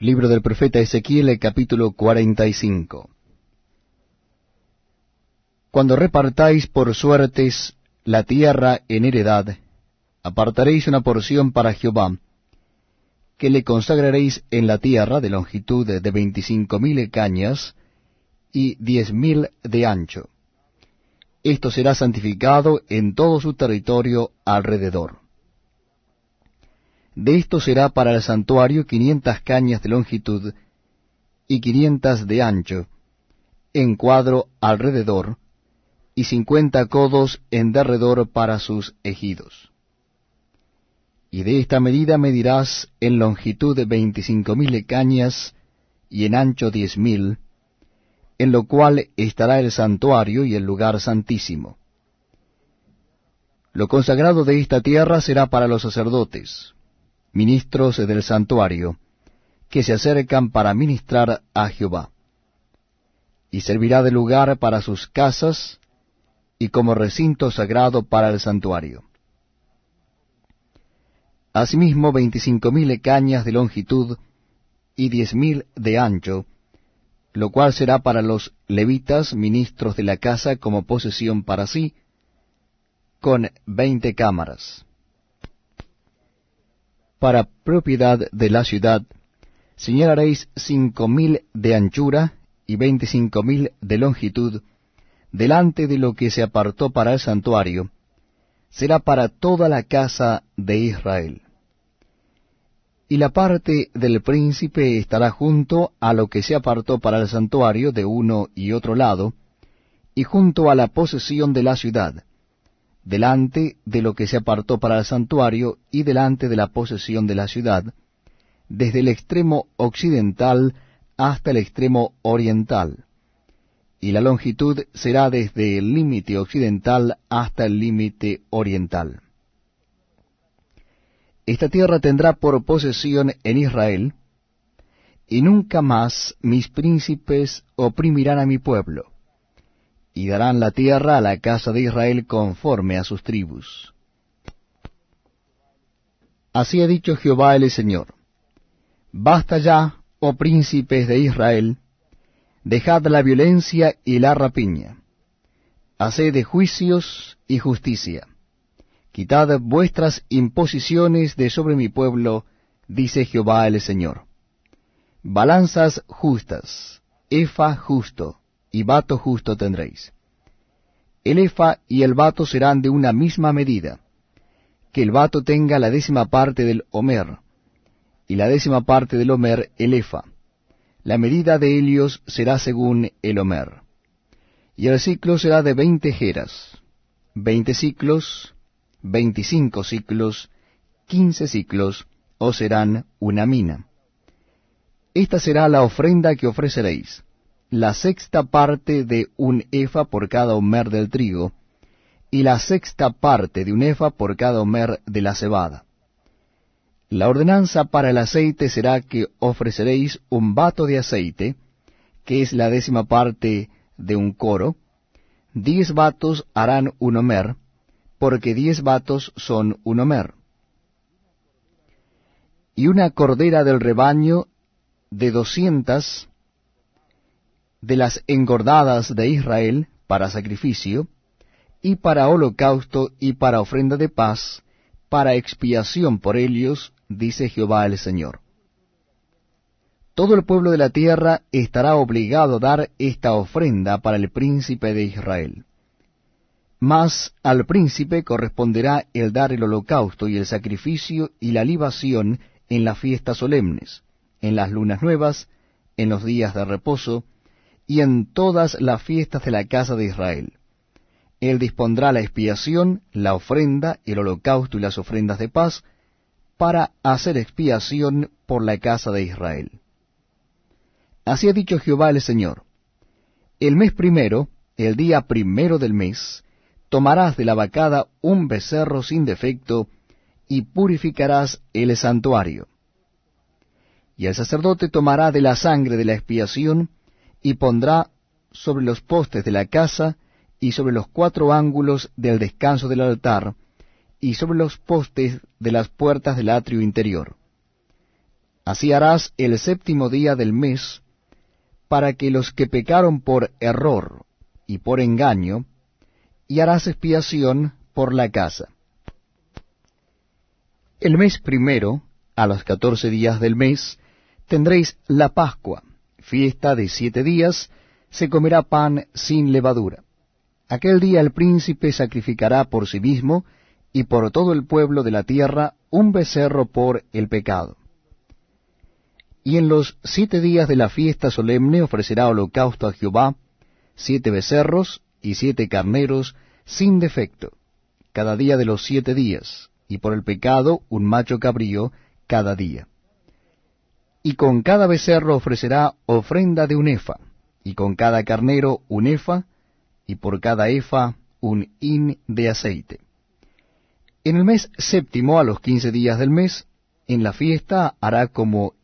Libro del profeta Ezequiel, capítulo 45. Cuando repartáis por suertes la tierra en heredad, apartaréis una porción para Jehová, que le consagraréis en la tierra de longitud de veinticinco mil cañas y diez mil de ancho. Esto será santificado en todo su territorio alrededor. De esto será para el santuario quinientas cañas de longitud y quinientas de ancho, en cuadro alrededor, y cincuenta codos en derredor para sus ejidos. Y de esta medida medirás en longitud veinticinco mil cañas y en ancho diez mil, en lo cual estará el santuario y el lugar santísimo. Lo consagrado de esta tierra será para los sacerdotes, ministros del santuario, que se acercan para ministrar a Jehová. Y servirá de lugar para sus casas y como recinto sagrado para el santuario. Asimismo veinticinco mil cañas de longitud y diez mil de ancho, lo cual será para los levitas, ministros de la casa, como posesión para sí, con veinte cámaras para propiedad de la ciudad, señalaréis cinco mil de anchura y veinticinco mil de longitud, delante de lo que se apartó para el santuario, será para toda la casa de Israel. Y la parte del príncipe estará junto a lo que se apartó para el santuario de uno y otro lado, y junto a la posesión de la ciudad, delante de lo que se apartó para el santuario y delante de la posesión de la ciudad, desde el extremo occidental hasta el extremo oriental, y la longitud será desde el límite occidental hasta el límite oriental. Esta tierra tendrá por posesión en Israel, y nunca más mis príncipes oprimirán a mi pueblo y darán la tierra a la casa de Israel conforme a sus tribus. Así ha dicho Jehová el Señor. Basta ya, oh príncipes de Israel, dejad la violencia y la rapiña. Haced juicios y justicia. Quitad vuestras imposiciones de sobre mi pueblo, dice Jehová el Señor. Balanzas justas, efa justo, y vato justo tendréis. El efa y el vato serán de una misma medida, que el vato tenga la décima parte del homer, y la décima parte del homer el efa. La medida de Helios será según el homer. Y el ciclo será de veinte jeras, veinte ciclos, veinticinco ciclos, quince ciclos, o serán una mina. Esta será la ofrenda que ofreceréis la sexta parte de un efa por cada homer del trigo, y la sexta parte de un efa por cada homer de la cebada. La ordenanza para el aceite será que ofreceréis un vato de aceite, que es la décima parte de un coro, diez vatos harán un homer, porque diez vatos son un homer. Y una cordera del rebaño de doscientas de las engordadas de Israel para sacrificio, y para holocausto y para ofrenda de paz, para expiación por ellos, dice Jehová el Señor. Todo el pueblo de la tierra estará obligado a dar esta ofrenda para el príncipe de Israel. Mas al príncipe corresponderá el dar el holocausto y el sacrificio y la libación en las fiestas solemnes, en las lunas nuevas, en los días de reposo, y en todas las fiestas de la casa de Israel. Él dispondrá la expiación, la ofrenda, el holocausto y las ofrendas de paz, para hacer expiación por la casa de Israel. Así ha dicho Jehová el Señor. El mes primero, el día primero del mes, tomarás de la vacada un becerro sin defecto, y purificarás el santuario. Y el sacerdote tomará de la sangre de la expiación, y pondrá sobre los postes de la casa y sobre los cuatro ángulos del descanso del altar y sobre los postes de las puertas del atrio interior. Así harás el séptimo día del mes, para que los que pecaron por error y por engaño, y harás expiación por la casa. El mes primero, a los catorce días del mes, tendréis la Pascua, fiesta de siete días, se comerá pan sin levadura. Aquel día el príncipe sacrificará por sí mismo y por todo el pueblo de la tierra un becerro por el pecado. Y en los siete días de la fiesta solemne ofrecerá holocausto a Jehová, siete becerros y siete carneros sin defecto, cada día de los siete días, y por el pecado un macho cabrío cada día. Y con cada becerro ofrecerá ofrenda de un efa, y con cada carnero un efa, y por cada efa un hin de aceite. En el mes séptimo, a los quince días del mes, en la fiesta hará como